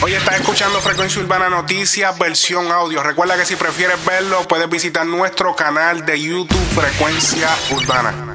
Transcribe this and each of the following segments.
Hoy estás escuchando Frecuencia Urbana Noticias, versión audio. Recuerda que si prefieres verlo, puedes visitar nuestro canal de YouTube Frecuencia Urbana.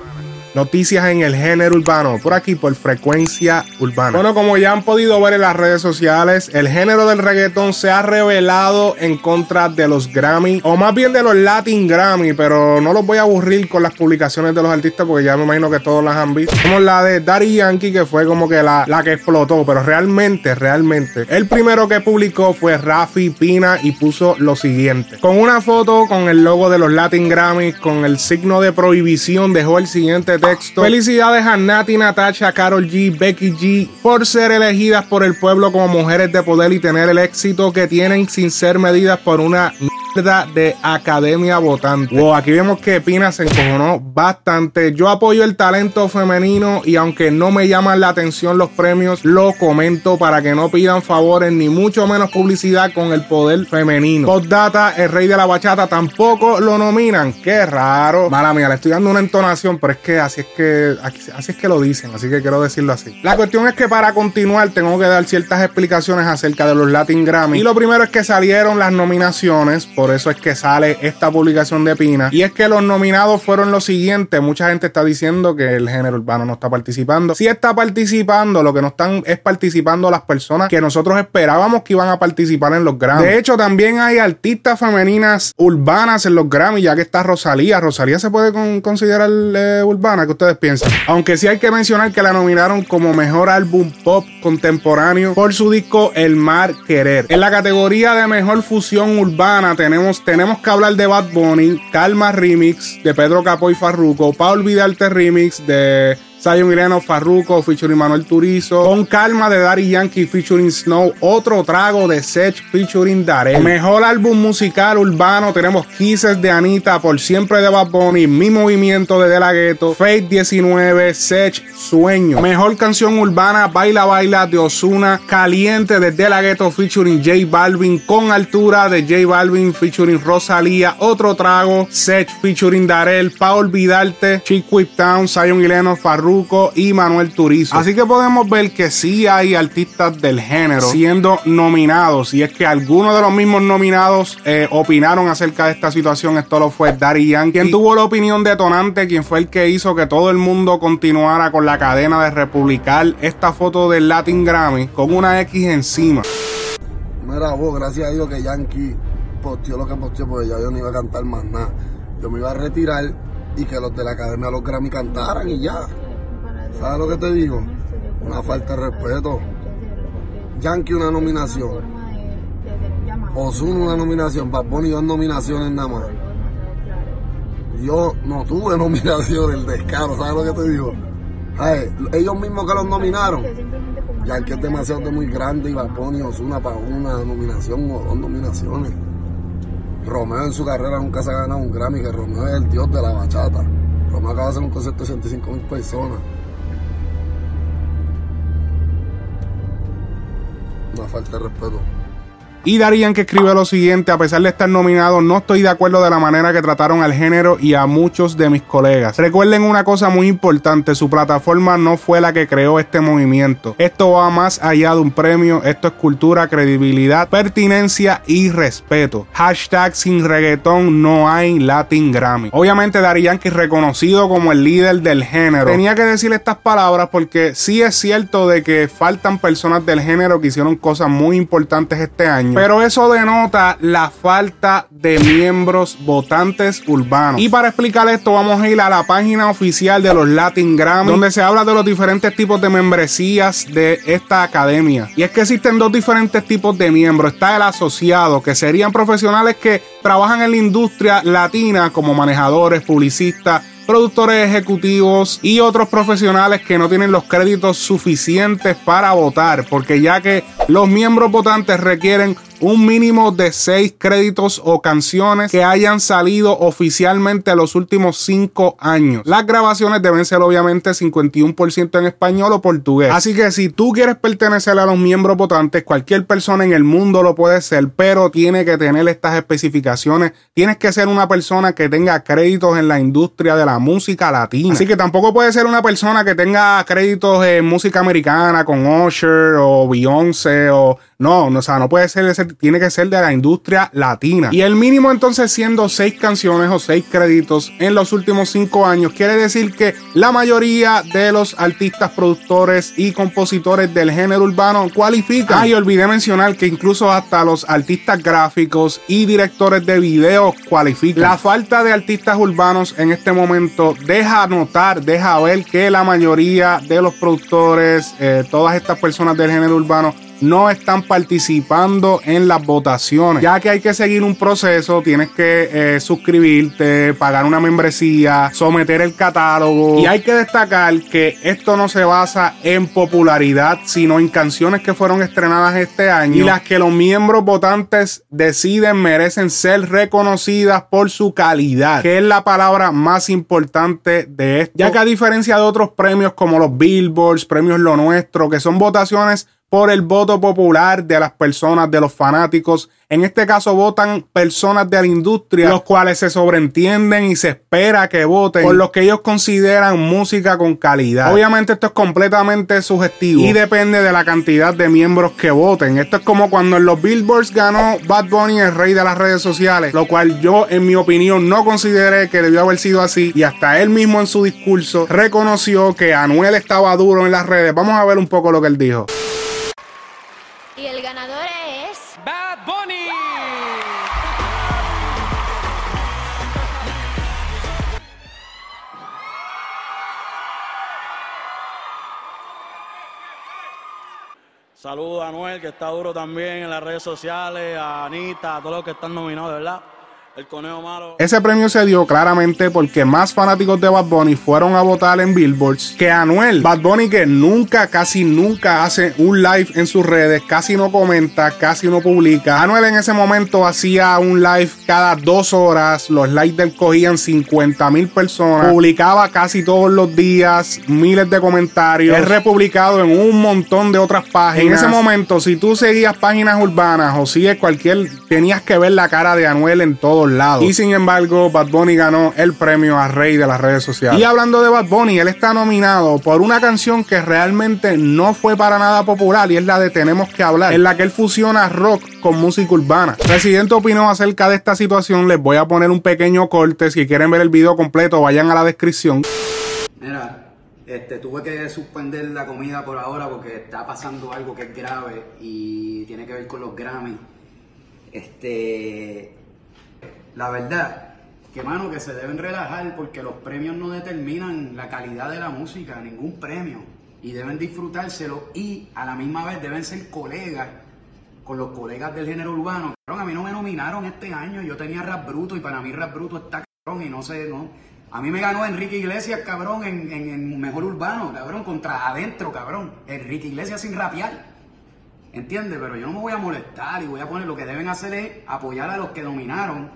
Noticias en el género urbano, por aquí por frecuencia urbana. Bueno, como ya han podido ver en las redes sociales, el género del reggaetón se ha revelado en contra de los Grammy, o más bien de los Latin Grammy, pero no los voy a aburrir con las publicaciones de los artistas porque ya me imagino que todos las han visto. Como la de Daddy Yankee, que fue como que la, la que explotó, pero realmente, realmente, el primero que publicó fue Rafi Pina y puso lo siguiente. Con una foto con el logo de los Latin Grammy, con el signo de prohibición, dejó el siguiente Felicidades a Nati, Natasha, Carol G, Becky G por ser elegidas por el pueblo como mujeres de poder y tener el éxito que tienen sin ser medidas por una de Academia Votante. Wow, aquí vemos que Pina se encojonó bastante. Yo apoyo el talento femenino y aunque no me llaman la atención los premios, lo comento para que no pidan favores ni mucho menos publicidad con el poder femenino. Postdata, el rey de la bachata tampoco lo nominan. Qué raro. Mala mía, le estoy dando una entonación, pero es que así es que así es que lo dicen, así que quiero decirlo así. La cuestión es que para continuar tengo que dar ciertas explicaciones acerca de los Latin Grammy. Y lo primero es que salieron las nominaciones. Por eso es que sale esta publicación de Pina. Y es que los nominados fueron los siguientes. Mucha gente está diciendo que el género urbano no está participando. Si está participando, lo que no están es participando las personas que nosotros esperábamos que iban a participar en los Grammy. De hecho, también hay artistas femeninas urbanas en los Grammy, ya que está Rosalía. Rosalía se puede considerar eh, urbana, ¿qué ustedes piensan? Aunque sí hay que mencionar que la nominaron como mejor álbum pop contemporáneo por su disco El Mar Querer. En la categoría de mejor fusión urbana tenemos tenemos, que hablar de Bad Bunny, Calma Remix de Pedro Capo y Farruko, Pa' Olvidarte Remix de Zion Ireno Farruko featuring Manuel Turizo. Con calma de Daddy Yankee featuring Snow. Otro trago de Sech featuring Darell. Mejor álbum musical urbano. Tenemos Kisses de Anita. Por siempre de Bad Bunny. Mi movimiento de De La Ghetto. Fate 19. Sech Sueño. Mejor canción urbana. Baila Baila de Osuna. Caliente de De La Ghetto featuring J Balvin. Con altura de J Balvin featuring Rosalía. Otro trago. Sech featuring Darell. Pa' olvidarte. Chick Whip Town. Zion Ireno Farruko y Manuel Turizo. Así que podemos ver que sí hay artistas del género siendo nominados. Y es que algunos de los mismos nominados eh, opinaron acerca de esta situación. Esto lo fue Daddy Yankee. Quien tuvo la opinión detonante, quien fue el que hizo que todo el mundo continuara con la cadena de republicar esta foto del Latin Grammy con una X encima. Mira vos, gracias a Dios que Yankee posteó lo que posteó, porque ya yo no iba a cantar más nada. Yo me iba a retirar y que los de la academia los Grammy cantaran y ya. ¿Sabes lo que te digo? Una falta de respeto. Yankee una nominación. Ozuna una nominación. Bad dos nominaciones nada más. Yo no tuve nominación, el descaro, ¿sabes lo que te digo? ellos mismos que los nominaron. Yankee es demasiado muy grande y Bad Bunny Ozuna para una nominación o dos nominaciones. Romeo en su carrera nunca se ha ganado un Grammy, que Romeo es el dios de la bachata. Romeo acaba de hacer un concierto de 65 mil personas. Una falta de respeto. Y Darían que escribe lo siguiente, a pesar de estar nominado, no estoy de acuerdo de la manera que trataron al género y a muchos de mis colegas. Recuerden una cosa muy importante, su plataforma no fue la que creó este movimiento. Esto va más allá de un premio, esto es cultura, credibilidad, pertinencia y respeto. Hashtag sin reggaetón no hay Latin Grammy. Obviamente Darían que reconocido como el líder del género, tenía que decir estas palabras porque sí es cierto de que faltan personas del género que hicieron cosas muy importantes este año pero eso denota la falta de miembros votantes urbanos. Y para explicar esto, vamos a ir a la página oficial de los Latin Grammy, donde se habla de los diferentes tipos de membresías de esta academia. Y es que existen dos diferentes tipos de miembros. Está el asociado, que serían profesionales que trabajan en la industria latina como manejadores, publicistas, productores ejecutivos y otros profesionales que no tienen los créditos suficientes para votar, porque ya que los miembros votantes requieren un mínimo de seis créditos o canciones que hayan salido oficialmente los últimos cinco años. Las grabaciones deben ser obviamente 51% en español o portugués. Así que si tú quieres pertenecer a los miembros votantes, cualquier persona en el mundo lo puede ser, pero tiene que tener estas especificaciones. Tienes que ser una persona que tenga créditos en la industria de la música latina. Así que tampoco puede ser una persona que tenga créditos en música americana con Usher o Beyoncé o No, no, o sea, no puede ser, ese, tiene que ser de la industria latina. Y el mínimo entonces siendo seis canciones o seis créditos en los últimos cinco años, quiere decir que la mayoría de los artistas, productores y compositores del género urbano cualifican. Ah, olvidé mencionar que incluso hasta los artistas gráficos y directores de videos cualifican. La falta de artistas urbanos en este momento deja notar, deja ver que la mayoría de los productores, eh, todas estas personas del género urbano, no están participando en las votaciones, ya que hay que seguir un proceso, tienes que eh, suscribirte, pagar una membresía, someter el catálogo. Y hay que destacar que esto no se basa en popularidad, sino en canciones que fueron estrenadas este año y las que los miembros votantes deciden merecen ser reconocidas por su calidad, que es la palabra más importante de esto, ya que a diferencia de otros premios como los Billboards, premios Lo Nuestro, que son votaciones por el voto popular de las personas, de los fanáticos. En este caso votan personas de la industria, los cuales se sobreentienden y se espera que voten por lo que ellos consideran música con calidad. Obviamente esto es completamente subjetivo y depende de la cantidad de miembros que voten. Esto es como cuando en los Billboards ganó Bad Bunny, el rey de las redes sociales, lo cual yo en mi opinión no consideré que debió haber sido así y hasta él mismo en su discurso reconoció que Anuel estaba duro en las redes. Vamos a ver un poco lo que él dijo. Y el ganador es. Bad Bunny. Saludos a Anuel, que está duro también en las redes sociales, a Anita, a todos los que están nominados, de verdad. El conejo malo. Ese premio se dio claramente porque más fanáticos de Bad Bunny fueron a votar en Billboards que Anuel. Bad Bunny que nunca, casi nunca hace un live en sus redes, casi no comenta, casi no publica. Anuel en ese momento hacía un live cada dos horas, los likes del cogían 50 mil personas, publicaba casi todos los días miles de comentarios, es republicado en un montón de otras páginas. En ese momento, si tú seguías páginas urbanas o sigues cualquier, tenías que ver la cara de Anuel en todo lados. Y sin embargo, Bad Bunny ganó el premio a Rey de las redes sociales. Y hablando de Bad Bunny, él está nominado por una canción que realmente no fue para nada popular y es la de Tenemos que hablar, en la que él fusiona rock con música urbana. Presidente opinó acerca de esta situación. Les voy a poner un pequeño corte. Si quieren ver el video completo, vayan a la descripción. Mira, este, tuve que suspender la comida por ahora porque está pasando algo que es grave y tiene que ver con los Grammy. Este, la verdad, que mano, que se deben relajar porque los premios no determinan la calidad de la música, ningún premio. Y deben disfrutárselo y a la misma vez deben ser colegas con los colegas del género urbano. Cabrón, a mí no me nominaron este año, yo tenía Rap Bruto y para mí Rap Bruto está cabrón y no sé, no. A mí me ganó Enrique Iglesias, cabrón, en, en, en Mejor Urbano, cabrón, contra adentro, cabrón. Enrique Iglesias sin rapear. ¿Entiendes? Pero yo no me voy a molestar y voy a poner lo que deben hacer es apoyar a los que nominaron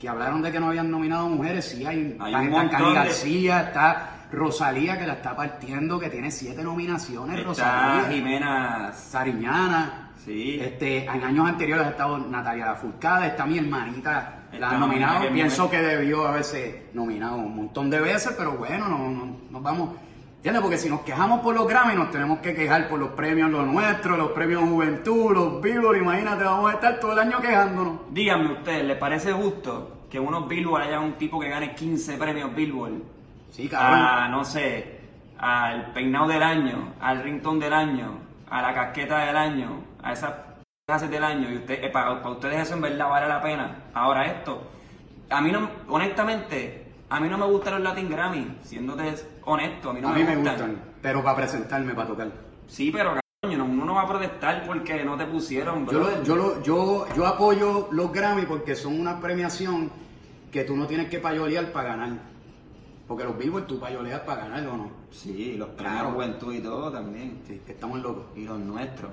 que hablaron de que no habían nominado mujeres, sí hay, Hay está un está Cani García, está Rosalía que la está partiendo, que tiene siete nominaciones, Está Rosalía, Jimena. Sariñana, Sí. este, en años anteriores ha estado Natalia Lafourcade, está mi hermanita, la han nominado, que pienso mujer. que debió haberse nominado un montón de veces, pero bueno, no, no- nos vamos, ¿entiendes? Porque si nos quejamos por los Grammy, nos tenemos que quejar por los premios los nuestros, los premios Juventud, los Billboard, imagínate, vamos a estar todo el año quejándonos. Díganme ustedes, ¿les parece justo que unos Billboard haya un tipo que gane 15 premios Billboard? Sí, cabrón. A, no sé, al peinado del año, al ringtone del año, a la casqueta del año, a esas clases del año. Y usted, eh, para, para ustedes eso en verdad vale la pena. Ahora esto, a mí no, honestamente, a mí no me gustan los Latin Grammy, siéndote honesto, a mí no a me, mí me gustan. gustan, pero para presentarme, para tocar. Sí, pero coño, no- uno no va a protestar porque no te pusieron, Yo, bro. lo- yo, lo- yo, yo apoyo los Grammy porque son una premiación que tú no tienes que payolear para ganar. Porque los Billboard tú payoleas para ganar o no. Sí, los premios Claro. Juventud y todo también. Sí, que estamos locos. Y los nuestros.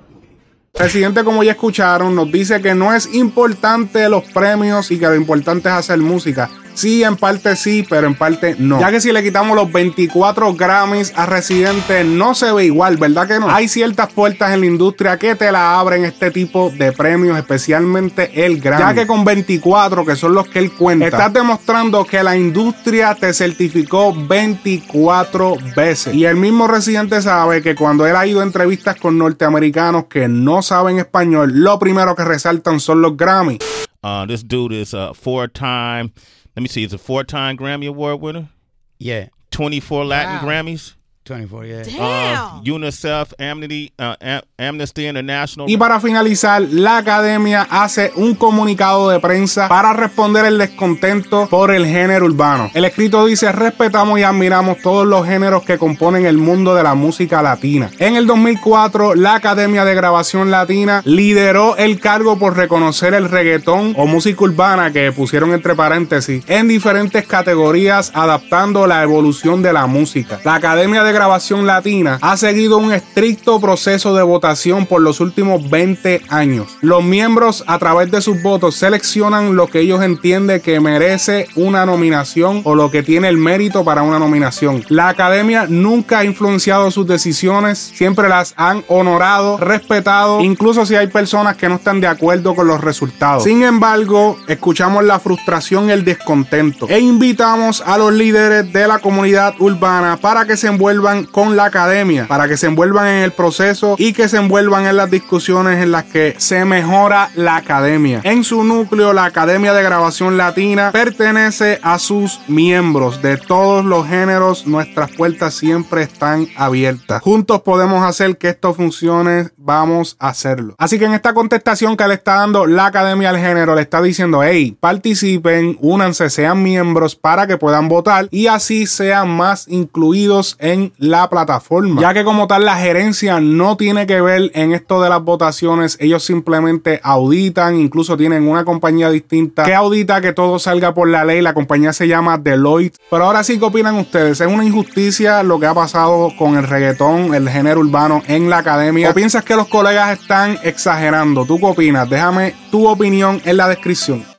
Presidente, como ya escucharon, nos dice que no es importante los premios y que lo importante es hacer música. Sí, en parte sí, pero en parte no. Ya que si le quitamos los 24 Grammys a Residente, no se ve igual, ¿verdad que no? Hay ciertas puertas en la industria que te la abren este tipo de premios, especialmente el Grammy. Ya que con 24, que son los que él cuenta, estás demostrando que la industria te certificó 24 veces. Y el mismo Residente sabe que cuando él ha ido a entrevistas con norteamericanos que no saben español, lo primero que resaltan son los Grammy. Uh, this dude is a four-time. Let me see. He's a four-time Grammy Award winner. Yeah. 24 Latin Wow. Grammys. 24, yeah. Uh, UNICEF, Amnesty, uh, Am- Amnesty International. Y para finalizar, la academia hace un comunicado de prensa para responder el descontento por el género urbano. El escrito dice, respetamos y admiramos todos los géneros que componen el mundo de la música latina. En el 2004, la Academia de Grabación Latina lideró el cargo por reconocer el reggaetón o música urbana que pusieron entre paréntesis en diferentes categorías adaptando la evolución de la música. La Academia de Grabación Latina ha seguido un estricto proceso de votación por los últimos 20 años. Los miembros a través de sus votos seleccionan lo que ellos entienden que merece una nominación o lo que tiene el mérito para una nominación. La academia nunca ha influenciado sus decisiones, siempre las han honorado, respetado, incluso si hay personas que no están de acuerdo con los resultados. Sin embargo, escuchamos la frustración y el descontento e invitamos a los líderes de la comunidad urbana para que se con la academia, para que se envuelvan en el proceso y que se envuelvan en las discusiones en las que se mejora la academia. En su núcleo, la Academia de Grabación Latina pertenece a sus miembros de todos los géneros. Nuestras puertas siempre están abiertas. Juntos podemos hacer que esto funcione. Vamos a hacerlo. Así que en esta contestación que le está dando la Academia al Género, le está diciendo, hey, participen, únanse, sean miembros para que puedan votar y así sean más incluidos en la plataforma. Ya que como tal la gerencia no tiene que ver en esto de las votaciones, ellos simplemente auditan, incluso tienen una compañía distinta que audita que todo salga por la ley, la compañía se llama Deloitte. Pero ahora sí, ¿qué opinan ustedes? ¿Es una injusticia lo que ha pasado con el reggaetón, el género urbano en la academia? ¿O piensas que los colegas están exagerando? ¿Tú qué opinas? Déjame tu opinión en la descripción.